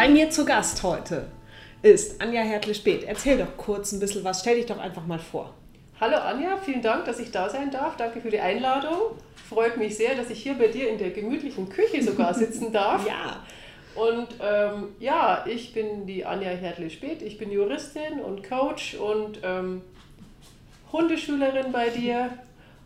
Bei mir zu Gast heute ist Anja Hertle-Speth. Erzähl doch kurz ein bisschen was, stell dich doch einfach mal vor. Hallo Anja, vielen Dank, dass ich da sein darf. Danke für die Einladung. Freut mich sehr, dass ich hier bei dir in der gemütlichen Küche sogar sitzen darf. ja. Und ähm, ja, ich bin die Anja Hertle-Speth. Ich bin Juristin und Coach und ähm, Hundeschülerin bei dir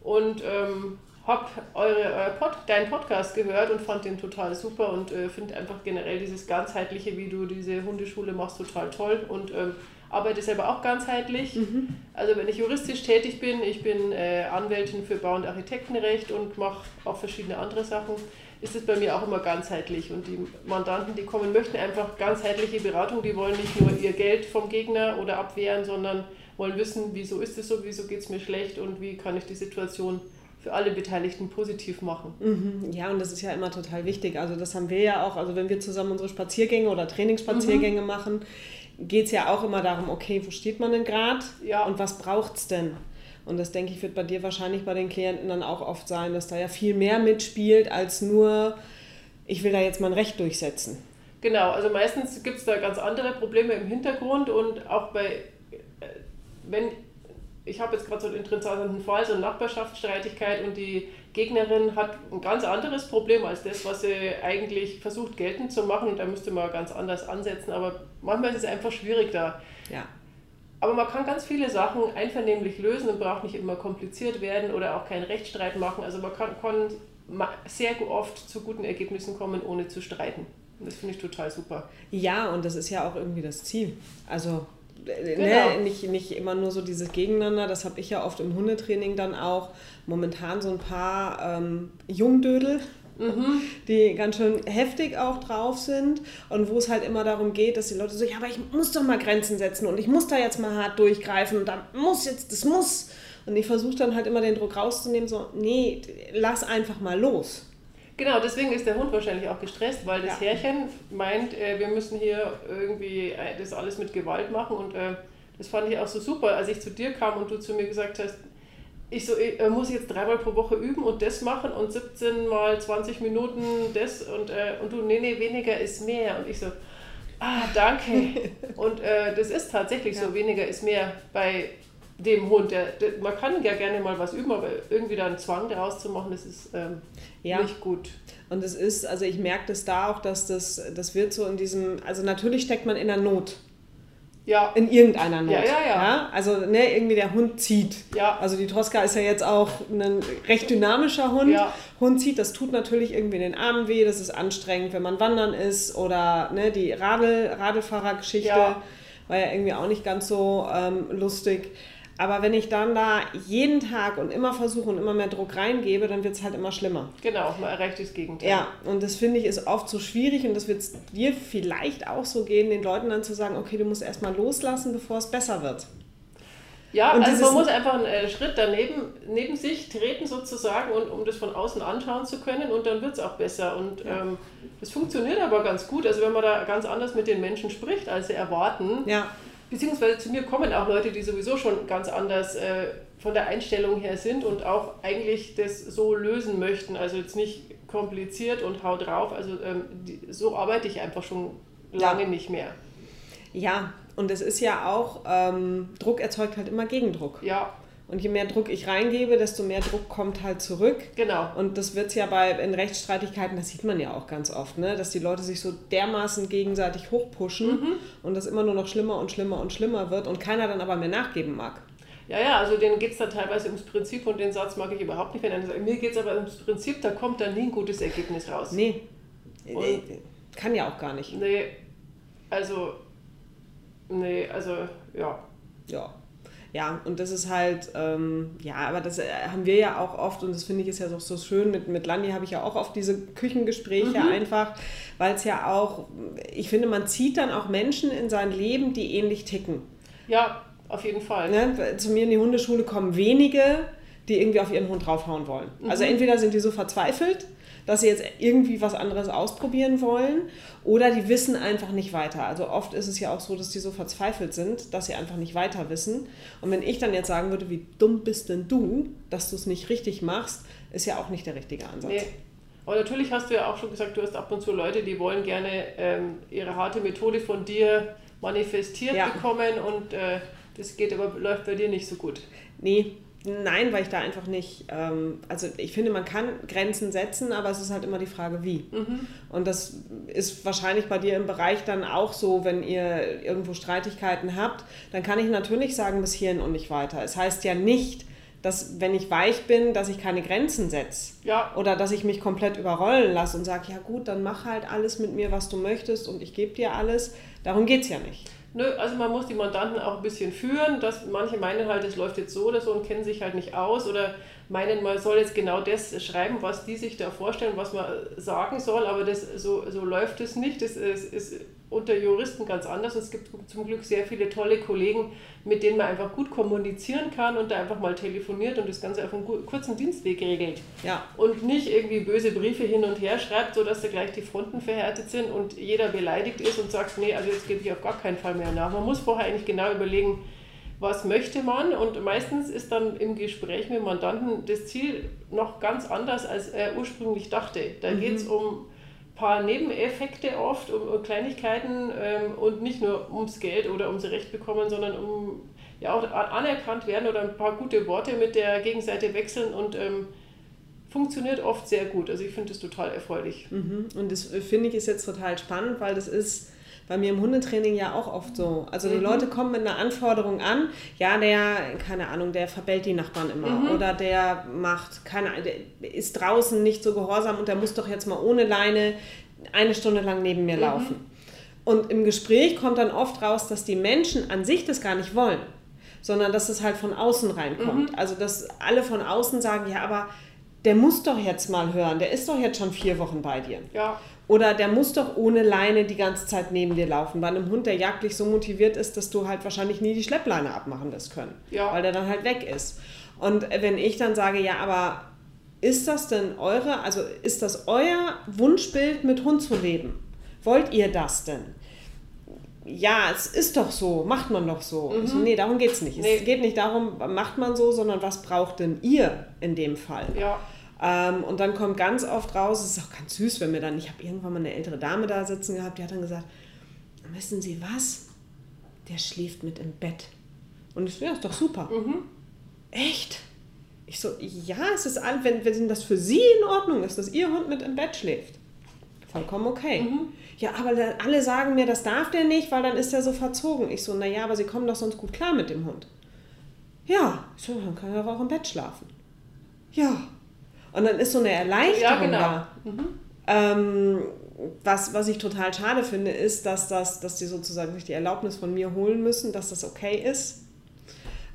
und ähm, habe eure, Pod, deinen Podcast gehört und fand den total super und äh, finde einfach generell dieses ganzheitliche, wie du diese Hundeschule machst, total toll und ähm, arbeite selber auch ganzheitlich. Mhm. Also wenn ich juristisch tätig bin, ich bin äh, Anwältin für Bau- und Architektenrecht und mache auch verschiedene andere Sachen, ist es bei mir auch immer ganzheitlich. Und die Mandanten, die kommen, möchten einfach ganzheitliche Beratung, die wollen nicht nur ihr Geld vom Gegner oder abwehren, sondern wollen wissen, wieso ist es so, wieso geht es mir schlecht und wie kann ich die Situation für alle Beteiligten positiv machen. Mhm. Ja, und das ist ja immer total wichtig. Also das haben wir ja auch, also wenn wir zusammen unsere Spaziergänge oder Trainingsspaziergänge mhm. machen, geht es ja auch immer darum, okay, wo steht man denn gerade ja. und was braucht es denn? Und das denke ich, wird bei dir wahrscheinlich bei den Klienten dann auch oft sein, dass da ja viel mehr mitspielt als nur, ich will da jetzt mein Recht durchsetzen. Genau, also meistens gibt es da ganz andere Probleme im Hintergrund und auch bei, äh, wenn ich habe jetzt gerade so einen interessanten Fall, so eine Nachbarschaftsstreitigkeit und die Gegnerin hat ein ganz anderes Problem als das, was sie eigentlich versucht geltend zu machen und da müsste man ganz anders ansetzen, aber manchmal ist es einfach schwierig da. Ja. Aber man kann ganz viele Sachen einvernehmlich lösen und braucht nicht immer kompliziert werden oder auch keinen Rechtsstreit machen. Also man kann, kann sehr oft zu guten Ergebnissen kommen, ohne zu streiten. Und das finde ich total super. Ja, und das ist ja auch irgendwie das Ziel. Also genau. ne, nicht, nicht immer nur so dieses Gegeneinander, das habe ich ja oft im Hundetraining dann auch. Momentan so ein paar ähm, Jungdödel, mhm. die ganz schön heftig auch drauf sind und wo es halt immer darum geht, dass die Leute so, ja, aber ich muss doch mal Grenzen setzen und ich muss da jetzt mal hart durchgreifen und da muss jetzt, das muss. Und ich versuche dann halt immer den Druck rauszunehmen, so, nee, lass einfach mal los. Genau, deswegen ist der Hund wahrscheinlich auch gestresst, weil das ja. Herrchen meint, äh, wir müssen hier irgendwie äh, das alles mit Gewalt machen. Und äh, das fand ich auch so super, als ich zu dir kam und du zu mir gesagt hast, ich so, ich, äh, muss jetzt dreimal pro Woche üben und das machen und 17 mal 20 Minuten das und, äh, und du, nee, nee, weniger ist mehr. Und ich so, ah, danke. und äh, das ist tatsächlich ja. so, weniger ist mehr bei dem Hund. Der, der, man kann ja gerne mal was üben, aber irgendwie da einen Zwang daraus zu machen, das ist ähm, ja. nicht gut. Und es ist, also ich merke das da auch, dass das, das wird so in diesem, also natürlich steckt man in der Not. Ja. In irgendeiner Not. Ja, ja, ja. ja? Also ne, irgendwie der Hund zieht. Ja. Also die Tosca ist ja jetzt auch ein recht dynamischer Hund. Ja. Hund zieht, das tut natürlich irgendwie den Armen weh, das ist anstrengend, wenn man wandern ist oder ne, die Radl, Radlfahrergeschichte ja. war ja irgendwie auch nicht ganz so ähm, lustig. Aber wenn ich dann da jeden Tag und immer versuche und immer mehr Druck reingebe, dann wird es halt immer schlimmer. Genau, man erreicht das Gegenteil. Ja, und das finde ich ist oft so schwierig und das wird dir vielleicht auch so gehen, den Leuten dann zu sagen, okay, du musst erstmal loslassen, bevor es besser wird. Ja, und also man muss einfach einen äh, Schritt daneben neben sich treten sozusagen, und, um das von außen anschauen zu können und dann wird es auch besser. Und ja. ähm, das funktioniert aber ganz gut. Also wenn man da ganz anders mit den Menschen spricht, als sie erwarten. Ja beziehungsweise zu mir kommen auch Leute, die sowieso schon ganz anders äh, von der Einstellung her sind und auch eigentlich das so lösen möchten. Also jetzt nicht kompliziert und hau drauf. Also ähm, die, so arbeite ich einfach schon lange ja. nicht mehr. Ja, und es ist ja auch, ähm, Druck erzeugt halt immer Gegendruck. Ja. Und je mehr Druck ich reingebe, desto mehr Druck kommt halt zurück. Genau. Und das wird ja bei in Rechtsstreitigkeiten, das sieht man ja auch ganz oft, ne? dass die Leute sich so dermaßen gegenseitig hochpushen mhm. und das immer nur noch schlimmer und schlimmer und schlimmer wird und keiner dann aber mehr nachgeben mag. Ja, ja, also denen geht es dann teilweise ums Prinzip und den Satz mag ich überhaupt nicht. Wenn einer sagt, mir geht es aber ums Prinzip, da kommt dann nie ein gutes Ergebnis raus. Nee. Und Kann ja auch gar nicht. Nee, also, nee, also, ja. Ja. Ja, und das ist halt, ähm, ja, aber das äh, haben wir ja auch oft und das finde ich ist ja auch so schön. Mit, mit Landi habe ich ja auch oft diese Küchengespräche mhm. einfach, weil es ja auch, ich finde, man zieht dann auch Menschen in sein Leben, die ähnlich ticken. Ja, auf jeden Fall. Ne? Zu mir in die Hundeschule kommen wenige, die irgendwie auf ihren Hund draufhauen wollen. Also mhm. Also entweder sind die so verzweifelt, dass sie jetzt irgendwie was anderes ausprobieren wollen oder die wissen einfach nicht weiter. Also oft ist es ja auch so, dass die so verzweifelt sind, dass sie einfach nicht weiter wissen. Und wenn ich dann jetzt sagen würde, wie dumm bist denn du, dass du es nicht richtig machst, ist ja auch nicht der richtige Ansatz. Nee. Aber natürlich hast du ja auch schon gesagt, du hast ab und zu Leute, die wollen gerne ähm, ihre harte Methode von dir manifestiert ja. bekommen und äh, das geht aber läuft bei dir nicht so gut. Nee, Nein, weil ich da einfach nicht, ähm, also ich finde, man kann Grenzen setzen, aber es ist halt immer die Frage, wie. Mhm. Und das ist wahrscheinlich bei dir im Bereich dann auch so, wenn ihr irgendwo Streitigkeiten habt, dann kann ich natürlich sagen, bis hierhin und nicht weiter. Es heißt ja nicht, dass wenn ich weich bin, dass ich keine Grenzen setze. Ja. Oder dass ich mich komplett überrollen lasse und sage, ja gut, dann mach halt alles mit mir, was du möchtest und ich gebe dir alles. Darum geht es ja nicht. Nö, also man muss die Mandanten auch ein bisschen führen. Dass manche meinen halt, es läuft jetzt so oder so und kennen sich halt nicht aus oder meinen, man soll jetzt genau das schreiben, was die sich da vorstellen, was man sagen soll, aber das, so, so läuft es nicht. Das ist, ist unter Juristen ganz anders. Es gibt zum Glück sehr viele tolle Kollegen, mit denen man einfach gut kommunizieren kann und da einfach mal telefoniert und das Ganze auf einen kurzen Dienstweg regelt. Ja. Und nicht irgendwie böse Briefe hin und her schreibt, sodass da gleich die Fronten verhärtet sind und jeder beleidigt ist und sagt, nee, also jetzt gebe ich auf gar keinen Fall mehr nach. Man muss vorher eigentlich genau überlegen, was möchte man und meistens ist dann im Gespräch mit Mandanten das Ziel noch ganz anders, als er ursprünglich dachte. Da mhm. geht es um paar Nebeneffekte oft, um, Kleinigkeiten ähm, und nicht nur ums Geld oder ums Recht bekommen, sondern um ja auch anerkannt werden oder ein paar gute Worte mit der Gegenseite wechseln und ähm, funktioniert oft sehr gut. Also ich finde das total erfreulich. Mhm. Und das finde ich ist jetzt total spannend, weil das ist bei mir im Hundetraining ja auch oft so. Also die mhm. Leute kommen mit einer Anforderung an, ja, der, keine Ahnung, der verbellt die Nachbarn immer mhm. oder der macht, keine der ist draußen nicht so gehorsam und der muss doch jetzt mal ohne Leine eine Stunde lang neben mir mhm. laufen. Und im Gespräch kommt dann oft raus, dass die Menschen an sich das gar nicht wollen, sondern dass es halt von außen reinkommt. Mhm. Also dass alle von außen sagen, ja, aber der muss doch jetzt mal hören, der ist doch jetzt schon vier Wochen bei dir. Ja. Oder der muss doch ohne Leine die ganze Zeit neben dir laufen. Bei einem Hund, der jagdlich so motiviert ist, dass du halt wahrscheinlich nie die Schleppleine abmachen lässt können. Ja. Weil der dann halt weg ist. Und wenn ich dann sage, ja, aber ist das denn eure, also ist das euer Wunschbild, mit Hund zu leben? Wollt ihr das denn? Ja, es ist doch so, macht man doch so. Mhm. so nee, darum geht es nicht. Nee. Es geht nicht darum, macht man so, sondern was braucht denn ihr in dem Fall? Ja. Ähm, und dann kommt ganz oft raus, es ist auch ganz süß, wenn mir dann, ich habe irgendwann mal eine ältere Dame da sitzen gehabt, die hat dann gesagt, wissen Sie was? Der schläft mit im Bett. Und ich so, ja, ist doch super. Mhm. Echt? Ich so, ja, es ist all, wenn, wenn das für Sie in Ordnung ist, dass Ihr Hund mit im Bett schläft. Vollkommen okay. Mhm. Ja, aber alle sagen mir, das darf der nicht, weil dann ist er so verzogen. Ich so, naja, aber Sie kommen doch sonst gut klar mit dem Hund. Ja, ich so, dann kann er auch im Bett schlafen. Ja, und dann ist so eine Erleichterung ja, genau. da. Mhm. Ähm, was, was ich total schade finde, ist, dass, das, dass die sozusagen sich die Erlaubnis von mir holen müssen, dass das okay ist.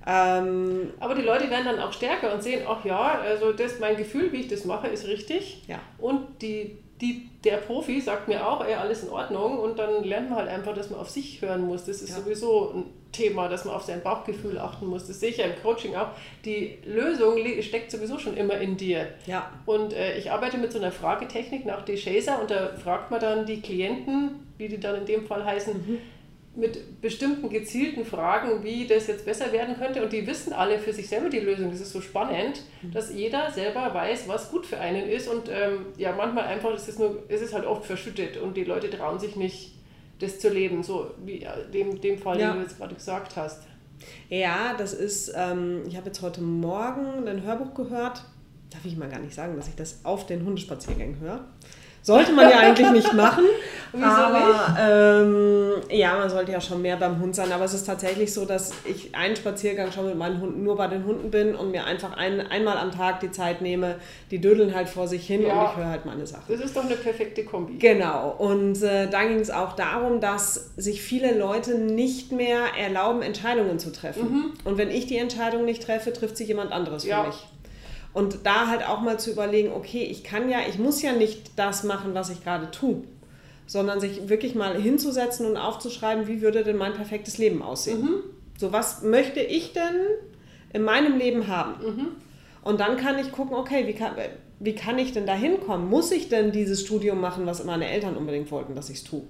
Ähm, Aber die Leute werden dann auch stärker und sehen, ach ja, also das, mein Gefühl, wie ich das mache, ist richtig. Ja. Und die, die, der Profi sagt mir auch, ey, alles in Ordnung. Und dann lernt man halt einfach, dass man auf sich hören muss. Das ist ja. sowieso ein Thema, dass man auf sein Bauchgefühl achten muss. Das sehe ich ja im Coaching auch. Die Lösung steckt sowieso schon immer in dir. Ja. Und äh, ich arbeite mit so einer Fragetechnik nach DeShazer und da fragt man dann die Klienten, wie die dann in dem Fall heißen, mhm. Mit bestimmten gezielten Fragen, wie das jetzt besser werden könnte. Und die wissen alle für sich selber die Lösung. Das ist so spannend, mhm. dass jeder selber weiß, was gut für einen ist. Und ähm, ja, manchmal einfach, es ist, nur, es ist halt oft verschüttet und die Leute trauen sich nicht das zu leben, so wie dem, dem Fall, ja. den du jetzt gerade gesagt hast. Ja, das ist, ähm, ich habe jetzt heute Morgen ein Hörbuch gehört. Darf ich mal gar nicht sagen, dass ich das auf den Hundespaziergängen höre. Sollte man ja eigentlich nicht machen. Wieso aber, ähm, ja, man sollte ja schon mehr beim Hund sein. Aber es ist tatsächlich so, dass ich einen Spaziergang schon mit meinen Hunden nur bei den Hunden bin und mir einfach ein, einmal am Tag die Zeit nehme. Die dödeln halt vor sich hin ja. und ich höre halt meine Sachen. Das ist doch eine perfekte Kombi. Genau. Und äh, da ging es auch darum, dass sich viele Leute nicht mehr erlauben, Entscheidungen zu treffen. Mhm. Und wenn ich die Entscheidung nicht treffe, trifft sich jemand anderes für ja. mich. Und da halt auch mal zu überlegen, okay, ich kann ja, ich muss ja nicht das machen, was ich gerade tue, sondern sich wirklich mal hinzusetzen und aufzuschreiben, wie würde denn mein perfektes Leben aussehen. Mhm. So, was möchte ich denn in meinem Leben haben? Mhm. Und dann kann ich gucken, okay, wie kann, wie kann ich denn da hinkommen? Muss ich denn dieses Studium machen, was meine Eltern unbedingt wollten, dass ich es tue?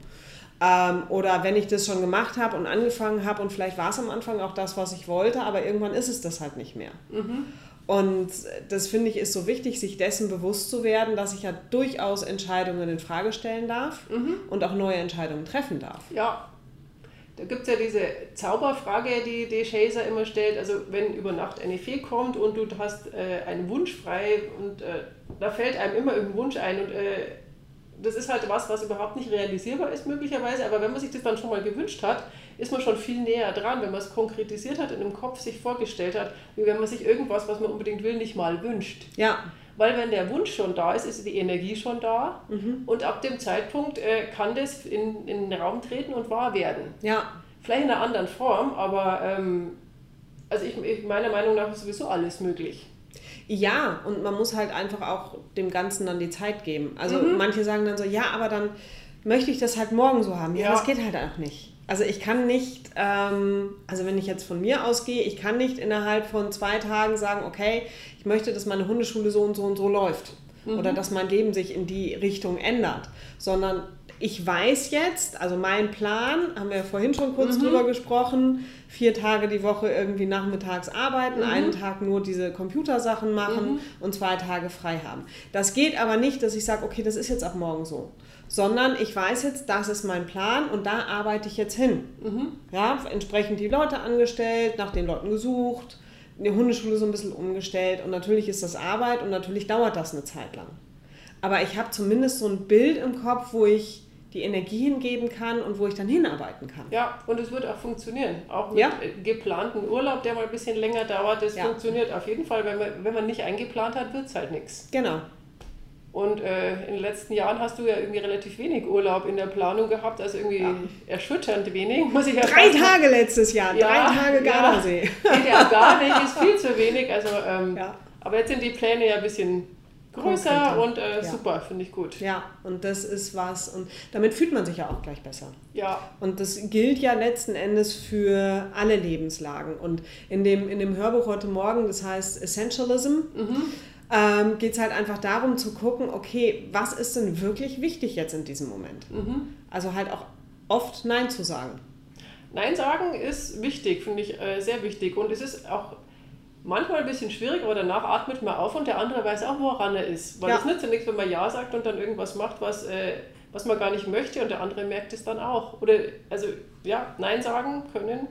Ähm, oder wenn ich das schon gemacht habe und angefangen habe und vielleicht war es am Anfang auch das, was ich wollte, aber irgendwann ist es das halt nicht mehr. Mhm. Und das finde ich ist so wichtig, sich dessen bewusst zu werden, dass ich ja durchaus Entscheidungen in Frage stellen darf mhm. und auch neue Entscheidungen treffen darf. Ja, da gibt es ja diese Zauberfrage, die die Chaser immer stellt. Also wenn über Nacht eine Fee kommt und du hast äh, einen Wunsch frei und äh, da fällt einem immer irgendein Wunsch ein und äh, das ist halt was, was überhaupt nicht realisierbar ist möglicherweise, aber wenn man sich das dann schon mal gewünscht hat, ist man schon viel näher dran, wenn man es konkretisiert hat und im Kopf sich vorgestellt hat, wie wenn man sich irgendwas, was man unbedingt will, nicht mal wünscht. Ja. Weil wenn der Wunsch schon da ist, ist die Energie schon da mhm. und ab dem Zeitpunkt äh, kann das in, in den Raum treten und wahr werden. Ja. Vielleicht in einer anderen Form, aber ähm, also ich, ich, meiner Meinung nach ist sowieso alles möglich. Ja, und man muss halt einfach auch dem Ganzen dann die Zeit geben. Also mhm. manche sagen dann so, ja, aber dann möchte ich das halt morgen so haben. Ja, ja. das geht halt auch nicht. Also ich kann nicht, ähm, also wenn ich jetzt von mir ausgehe, ich kann nicht innerhalb von zwei Tagen sagen, okay, ich möchte, dass meine Hundeschule so und so und so läuft. Mhm. Oder dass mein Leben sich in die Richtung ändert. Sondern ich weiß jetzt, also mein Plan, haben wir ja vorhin schon kurz mhm. drüber gesprochen, vier Tage die Woche irgendwie nachmittags arbeiten, mhm. einen Tag nur diese Computersachen machen mhm. und zwei Tage frei haben. Das geht aber nicht, dass ich sage, okay, das ist jetzt ab morgen so sondern ich weiß jetzt, das ist mein Plan und da arbeite ich jetzt hin. Mhm. Ja, entsprechend die Leute angestellt, nach den Leuten gesucht, die Hundeschule so ein bisschen umgestellt und natürlich ist das Arbeit und natürlich dauert das eine Zeit lang. Aber ich habe zumindest so ein Bild im Kopf, wo ich die Energie hingeben kann und wo ich dann hinarbeiten kann. Ja, und es wird auch funktionieren. Auch mit ja. geplanten Urlaub, der mal ein bisschen länger dauert, das ja. funktioniert auf jeden Fall. Wenn man, wenn man nicht eingeplant hat, wird es halt nichts. Genau. Und äh, in den letzten Jahren hast du ja irgendwie relativ wenig Urlaub in der Planung gehabt, also irgendwie ja. erschütternd wenig, muss ich ja Drei Tage letztes Jahr, ja, drei Tage Gardasee. Ja, geht ja gar nicht, ist viel zu wenig. Also, ähm, ja. Aber jetzt sind die Pläne ja ein bisschen größer Konkreter. und äh, super, finde ich gut. Ja, und das ist was, und damit fühlt man sich ja auch gleich besser. Ja. Und das gilt ja letzten Endes für alle Lebenslagen. Und in dem, in dem Hörbuch heute Morgen, das heißt Essentialism, mhm ähm, geht es halt einfach darum zu gucken, okay, was ist denn wirklich wichtig jetzt in diesem Moment? Mhm. Also halt auch oft Nein zu sagen. Nein sagen ist wichtig, finde ich äh, sehr wichtig. Und es ist auch manchmal ein bisschen schwierig, aber danach atmet man auf und der andere weiß auch, woran er ist. Weil ja. es nützt ja nichts, wenn man Ja sagt und dann irgendwas macht, was, äh, was man gar nicht möchte und der andere merkt es dann auch. Oder, also, ja, Nein sagen können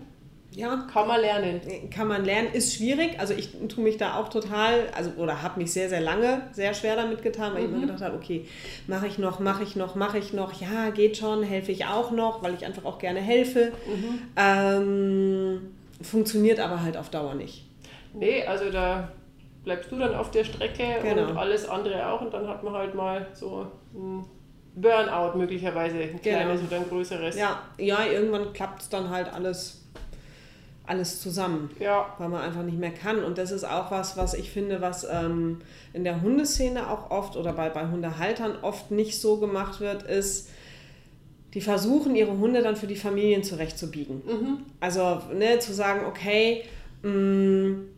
ja. Kann man lernen. Kann man lernen, ist schwierig. Also ich tue mich da auch total, also oder habe mich sehr, sehr lange sehr schwer damit getan, weil mhm. ich mir gedacht habe, okay, mache ich noch, mache ich noch, mache ich noch, ja, geht schon, helfe ich auch noch, weil ich einfach auch gerne helfe. Mhm. Ähm, funktioniert aber halt auf Dauer nicht. Nee, also da bleibst du dann auf der Strecke genau. und alles andere auch und dann hat man halt mal so ein Burnout möglicherweise, ein genau. kleines oder ein größeres. Ja, ja irgendwann klappt es dann halt alles alles zusammen, ja. weil man einfach nicht mehr kann. Und das ist auch was, was ich finde, was ähm, in der Hundeszene auch oft oder bei, bei Hundehaltern oft nicht so gemacht wird, ist, die versuchen, ihre Hunde dann für die Familien zurechtzubiegen. Mhm. Also ne, zu sagen, okay, mh, mm,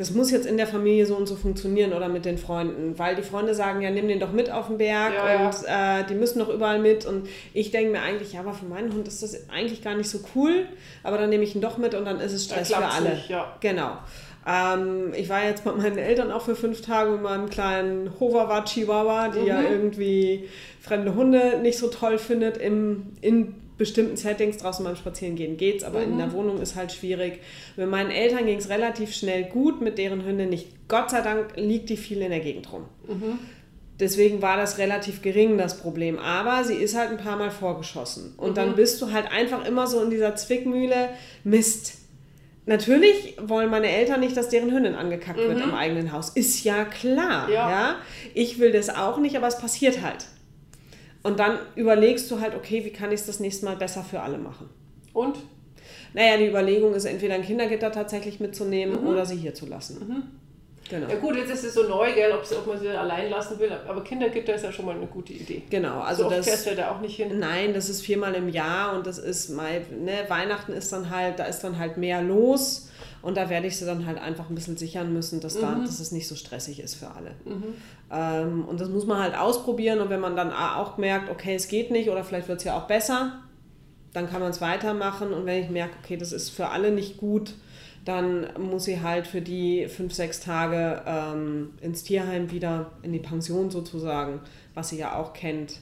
das muss jetzt in der Familie so und so funktionieren oder mit den Freunden, weil die Freunde sagen, ja, nimm den doch mit auf den Berg ja, und ja. Äh, die müssen doch überall mit und ich denke mir eigentlich, ja, aber für meinen Hund ist das eigentlich gar nicht so cool, aber dann nehme ich ihn doch mit und dann ist es Stress für alle. Nicht, ja. Genau. Ähm, ich war jetzt mit meinen Eltern auch für fünf Tage mit meinem kleinen Hoverwart Chihuahua, die mhm. ja irgendwie fremde Hunde nicht so toll findet, im, in bestimmten Settings draußen beim Spazierengehen geht's, aber mhm. in der Wohnung ist halt schwierig. Mit meinen Eltern ging es relativ schnell gut, mit deren Hündin nicht. Gott sei Dank liegt die viel in der Gegend rum. Mhm. Deswegen war das relativ gering, das Problem. Aber sie ist halt ein paar Mal vorgeschossen. Und mhm. dann bist du halt einfach immer so in dieser Zwickmühle, Mist. Natürlich wollen meine Eltern nicht, dass deren Hündin angekackt wird mhm. im eigenen Haus. Ist ja klar. Ja. ja. Ich will das auch nicht, aber es passiert halt. Und dann überlegst du halt, okay, wie kann ich es das nächste Mal besser für alle machen? Und? Naja, die Überlegung ist entweder ein Kindergitter tatsächlich mitzunehmen mhm. oder sie hier zu lassen. Mhm. Genau. Ja gut, jetzt ist es so neu, gell, ob, man sie allein lassen will, aber Kindergitter ist ja schon mal eine gute Idee. Genau, also so das fährst du ja da auch nicht hin. Nein, das ist viermal im Jahr und das ist mal, ne, Weihnachten ist dann halt, da ist dann halt mehr los und da werde ich sie dann halt einfach ein bisschen sichern müssen, dass, da, mhm. dass es nicht so stressig ist für alle. Mhm. Ähm, und das muss man halt ausprobieren. Und wenn man dann auch merkt, okay, es geht nicht oder vielleicht wird es ja auch besser, dann kann man es weitermachen. Und wenn ich merke, okay, das ist für alle nicht gut, dann muss sie halt für die fünf, sechs Tage ähm, ins Tierheim wieder, in die Pension sozusagen, was sie ja auch kennt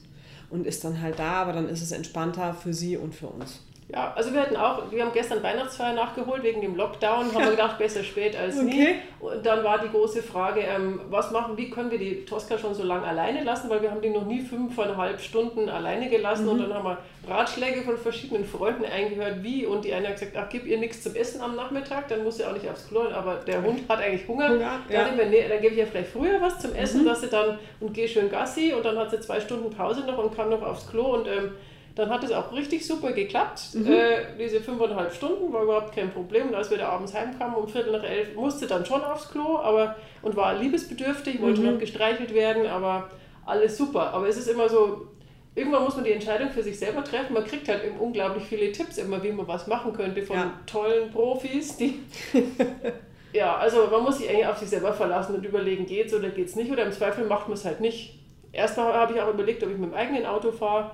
und ist dann halt da, aber dann ist es entspannter für sie und für uns. Ja, also wir hatten auch, wir haben gestern Weihnachtsfeier nachgeholt wegen dem Lockdown, haben wir gedacht, besser spät als okay. nie. Und dann war die große Frage, ähm, was machen, wie können wir die Tosca schon so lange alleine lassen, weil wir haben die noch nie fünfeinhalb Stunden alleine gelassen mhm. und dann haben wir Ratschläge von verschiedenen Freunden eingehört, wie und die eine hat gesagt, ach, gib ihr nichts zum Essen am Nachmittag, dann muss sie auch nicht aufs Klo, aber der Hund hat eigentlich Hunger. Hunger ja. dann, nee, dann gebe ich ihr vielleicht früher was zum Essen, mhm. dass sie dann und gehe schön Gassi und dann hat sie zwei Stunden Pause noch und kann noch aufs Klo und ähm, dann hat es auch richtig super geklappt. Mhm. Äh, diese fünfeinhalb Stunden war überhaupt kein Problem. Und als wir da abends heimkamen um Viertel nach elf, musste dann schon aufs Klo aber, und war liebesbedürftig, wollte mhm. noch gestreichelt werden, aber alles super. Aber es ist immer so, irgendwann muss man die Entscheidung für sich selber treffen. Man kriegt halt eben unglaublich viele Tipps immer, wie man was machen könnte von ja. tollen Profis, die. ja, also man muss sich eigentlich auf sich selber verlassen und überlegen, geht's oder geht's nicht. Oder im Zweifel macht man es halt nicht. Erstmal habe ich auch überlegt, ob ich mit dem eigenen Auto fahre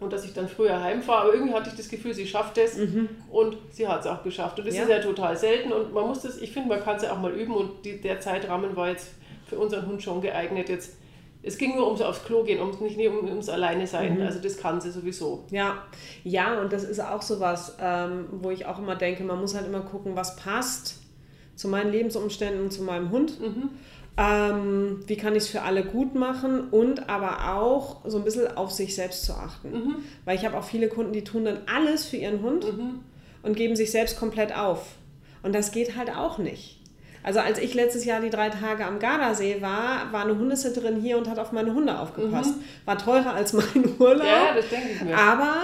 und dass ich dann früher heimfahre. Aber irgendwie hatte ich das Gefühl, sie schafft es mhm. und sie hat es auch geschafft. Und das ja. ist ja total selten und man muss das, ich finde, man kann es ja auch mal üben und die, der Zeitrahmen war jetzt für unseren Hund schon geeignet. Jetzt es ging nur ums aufs Klo gehen, ums nicht um, ums alleine sein. Mhm. Also das kann sie sowieso. Ja, ja, und das ist auch so was, ähm, wo ich auch immer denke, man muss halt immer gucken, was passt zu meinen Lebensumständen und zu meinem Hund. Mhm. Ähm, wie kann ich es für alle gut machen und aber auch so ein bisschen auf sich selbst zu achten. Mhm. Weil ich habe auch viele Kunden, die tun dann alles für ihren Hund mhm. und geben sich selbst komplett auf. Und das geht halt auch nicht. Also als ich letztes Jahr die drei Tage am Gardasee war, war eine Hundesitterin hier und hat auf meine Hunde aufgepasst. Mhm. War teurer als mein Urlaub. Ja, das denke ich mir. Aber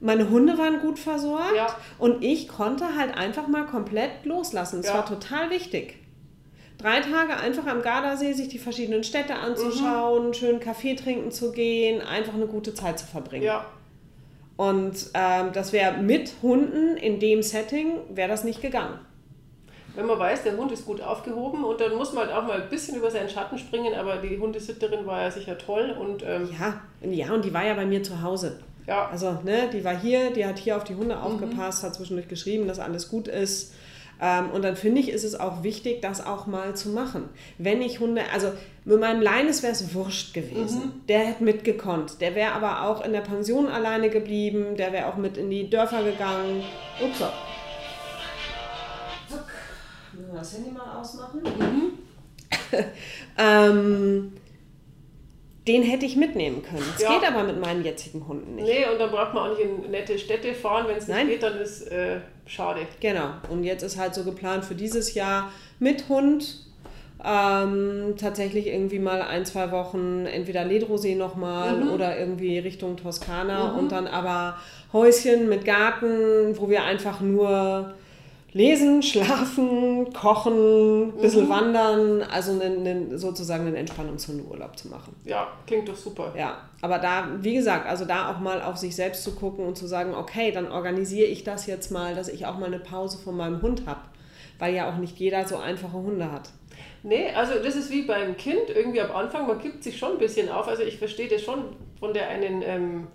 meine Hunde waren gut versorgt ja. und ich konnte halt einfach mal komplett loslassen. Es ja. war total wichtig drei Tage einfach am Gardasee sich die verschiedenen Städte anzuschauen, mhm. schön Kaffee trinken zu gehen, einfach eine gute Zeit zu verbringen. Ja. Und ähm, das wäre mit Hunden in dem Setting, wäre das nicht gegangen. Wenn man weiß, der Hund ist gut aufgehoben und dann muss man halt auch mal ein bisschen über seinen Schatten springen, aber die Hundesitterin war ja sicher toll und ähm ja, ja, und die war ja bei mir zu Hause. Ja. Also, ne, die war hier, die hat hier auf die Hunde mhm. aufgepasst, hat zwischendurch geschrieben, dass alles gut ist. Ähm, und dann finde ich, ist es auch wichtig, das auch mal zu machen. Wenn ich Hunde, also mit meinem Leines wäre es wurscht gewesen. Mhm. Der hätte mitgekonnt. Der wäre aber auch in der Pension alleine geblieben. Der wäre auch mit in die Dörfer gegangen. Ups. Müssen wir das Handy mal ausmachen? Mhm. ähm, den hätte ich mitnehmen können. Das ja. geht aber mit meinen jetzigen Hunden nicht. Nee, und dann braucht man auch nicht in nette Städte fahren. Wenn es nicht Nein. geht, dann ist äh, schade. Genau. Und jetzt ist halt so geplant für dieses Jahr mit Hund ähm, tatsächlich irgendwie mal ein, zwei Wochen entweder Ledrosee nochmal mhm. oder irgendwie Richtung Toskana mhm. und dann aber Häuschen mit Garten, wo wir einfach nur lesen, schlafen, kochen, ein bisschen mhm. wandern, also einen, einen, sozusagen einen Entspannungshundeurlaub zu machen. Ja, klingt doch super. Ja, aber da, wie gesagt, also da auch mal auf sich selbst zu gucken und zu sagen, okay, dann organisiere ich das jetzt mal, dass ich auch mal eine Pause von meinem Hund habe, weil ja auch nicht jeder so einfache Hunde hat. Nee, also das ist wie beim Kind, irgendwie am Anfang, man gibt sich schon ein bisschen auf, also ich verstehe das schon von der einen... Ähm,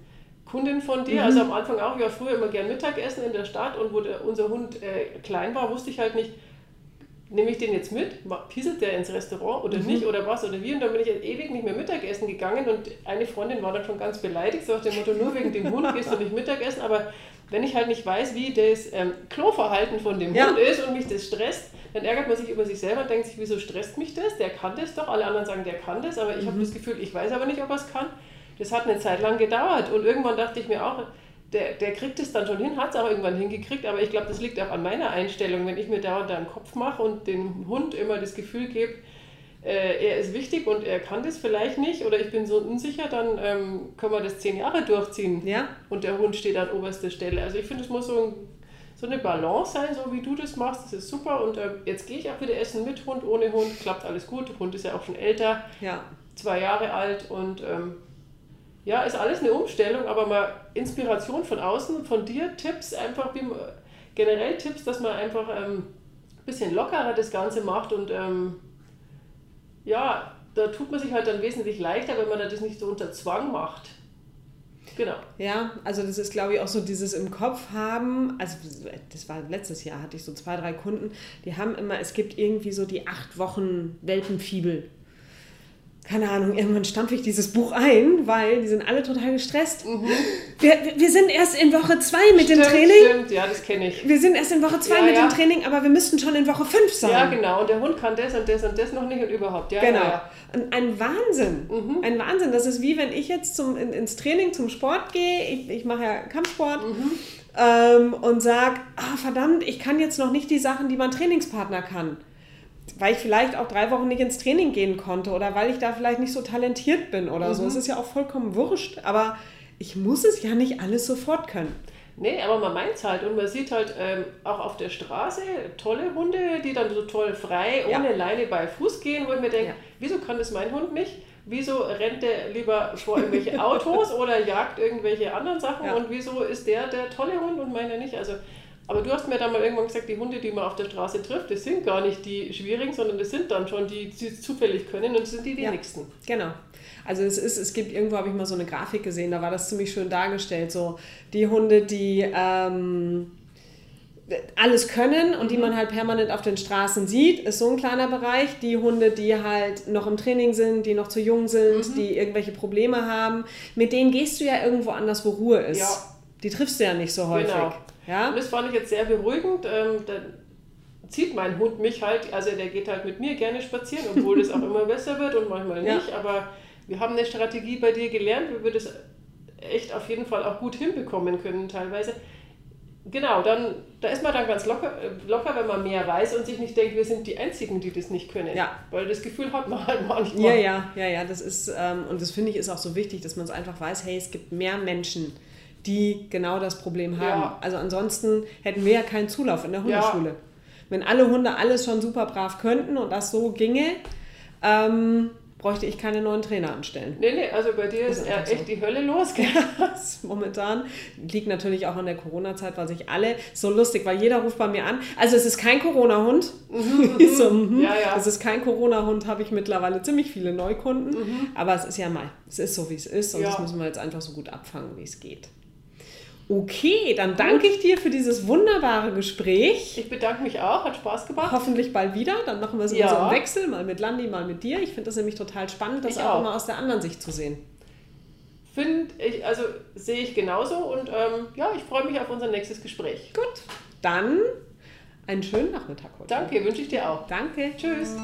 Kundin von dir. Mhm. Also am Anfang auch, ich war früher immer gern Mittagessen in der Stadt und wo der, unser Hund äh, klein war, wusste ich halt nicht, nehme ich den jetzt mit, pieselt der ins Restaurant oder mhm. nicht oder was oder wie und dann bin ich halt ewig nicht mehr Mittagessen gegangen und eine Freundin war dann schon ganz beleidigt, so nach dem Motto, nur wegen dem Hund gehst du nicht Mittagessen, aber wenn ich halt nicht weiß, wie das ähm, Kloverhalten von dem ja. Hund ist und mich das stresst, dann ärgert man sich über sich selber und denkt sich, wieso stresst mich das? Der kann das doch, alle anderen sagen, der kann das, aber ich mhm. habe das Gefühl, ich weiß aber nicht, ob er es kann. Das hat eine Zeit lang gedauert und irgendwann dachte ich mir auch, der, der kriegt es dann schon hin, hat es auch irgendwann hingekriegt, aber ich glaube, das liegt auch an meiner Einstellung. Wenn ich mir dauernd da einen Kopf mache und dem Hund immer das Gefühl gebe, äh, er ist wichtig und er kann das vielleicht nicht oder ich bin so unsicher, dann ähm, können wir das zehn Jahre durchziehen ja. und der Hund steht an oberster Stelle. Also ich finde, es muss so, ein, so eine Balance sein, so wie du das machst, das ist super und äh, jetzt gehe ich auch wieder essen mit Hund, ohne Hund, klappt alles gut, der Hund ist ja auch schon älter, ja. zwei Jahre alt und ähm, ja, ist alles eine Umstellung, aber mal Inspiration von außen, von dir, Tipps, einfach generell Tipps, dass man einfach ähm, ein bisschen lockerer das Ganze macht und ähm, ja, da tut man sich halt dann wesentlich leichter, wenn man das nicht so unter Zwang macht. Genau. Ja, also das ist, glaube ich, auch so dieses im Kopf haben. Also das war letztes Jahr, hatte ich so zwei, drei Kunden, die haben immer, es gibt irgendwie so die acht Wochen Welpenfibel keine Ahnung, irgendwann stampfe ich dieses Buch ein, weil die sind alle total gestresst. Mhm. Wir, wir sind erst in Woche 2 mit stimmt, dem Training. Stimmt, ja, das kenne ich. Wir sind erst in Woche 2 ja, mit ja. dem Training, aber wir müssten schon in Woche 5 sein. Ja, genau. Und der Hund kann das und das und das noch nicht und überhaupt. Ja, genau. Ja. Ein Wahnsinn. Mhm. Ein Wahnsinn. Das ist wie wenn ich jetzt zum, in, ins Training, zum Sport gehe. Ich, ich mache ja Kampfsport. Mhm. Ähm, und sage, ah, verdammt, ich kann jetzt noch nicht die Sachen, die mein Trainingspartner kann weil ich vielleicht auch drei Wochen nicht ins Training gehen konnte oder weil ich da vielleicht nicht so talentiert bin oder mhm. so. Es ist ja auch vollkommen wurscht, aber ich muss es ja nicht alles sofort können. Nee, aber man meint es halt und man sieht halt ähm, auch auf der Straße tolle Hunde, die dann so toll frei, ohne ja. Leine bei Fuß gehen, wo ich mir denke, ja. wieso kann das mein Hund nicht? Wieso rennt der lieber vor irgendwelche Autos oder jagt irgendwelche anderen Sachen ja. und wieso ist der der tolle Hund und meiner nicht? Also aber du hast mir dann mal irgendwann gesagt, die Hunde, die man auf der Straße trifft, das sind gar nicht die schwierigen, sondern das sind dann schon die, die zufällig können und das sind die wenigsten. Ja, genau. Also es ist, es gibt irgendwo habe ich mal so eine Grafik gesehen, da war das ziemlich schön dargestellt. So die Hunde, die ähm, alles können und die mhm. man halt permanent auf den Straßen sieht, ist so ein kleiner Bereich. Die Hunde, die halt noch im Training sind, die noch zu jung sind, mhm. die irgendwelche Probleme haben, mit denen gehst du ja irgendwo anders, wo Ruhe ist. Ja. Die triffst du ja nicht so häufig. Genau. Ja? Und das fand ich jetzt sehr beruhigend. Ähm, dann zieht mein Hund mich halt, also der geht halt mit mir gerne spazieren, obwohl das auch immer besser wird und manchmal nicht. Ja. Aber wir haben eine Strategie bei dir gelernt, wie wir das echt auf jeden Fall auch gut hinbekommen können teilweise. Genau, dann da ist man dann ganz locker, locker, wenn man mehr weiß und sich nicht denkt, wir sind die Einzigen, die das nicht können. Ja. Weil das Gefühl hat man halt manchmal. Ja, ja, ja, ja. Das ist, ähm, und das finde ich ist auch so wichtig, dass man es einfach weiß, hey, es gibt mehr Menschen, die genau das Problem haben. Ja. Also ansonsten hätten wir ja keinen Zulauf in der Hundeschule. Ja. Wenn alle Hunde alles schon super brav könnten und das so ginge, ähm, bräuchte ich keine neuen Trainer anstellen. Nee, nee, also bei dir ist, ist echt so. die Hölle los. Momentan liegt natürlich auch an der Corona-Zeit, weil sich alle so lustig, weil jeder ruft bei mir an. Also es ist kein Corona-Hund. Mhm, so, mm, ja, ja. Es ist kein Corona-Hund, habe ich mittlerweile ziemlich viele Neukunden. Mhm. Aber es ist ja mal, es ist so, wie es ist und ja. das müssen wir jetzt einfach so gut abfangen, wie es geht. Okay, dann danke ich dir für dieses wunderbare Gespräch. Ich bedanke mich auch, hat Spaß gemacht. Hoffentlich bald wieder. Dann machen wir es ja. so im Wechsel, mal mit Landi, mal mit dir. Ich finde das nämlich total spannend, das auch, auch mal aus der anderen Sicht zu sehen. Finde ich, also sehe ich genauso und ähm, ja, ich freue mich auf unser nächstes Gespräch. Gut, dann einen schönen Nachmittag heute. Danke, wünsche ich dir auch. Danke. Tschüss.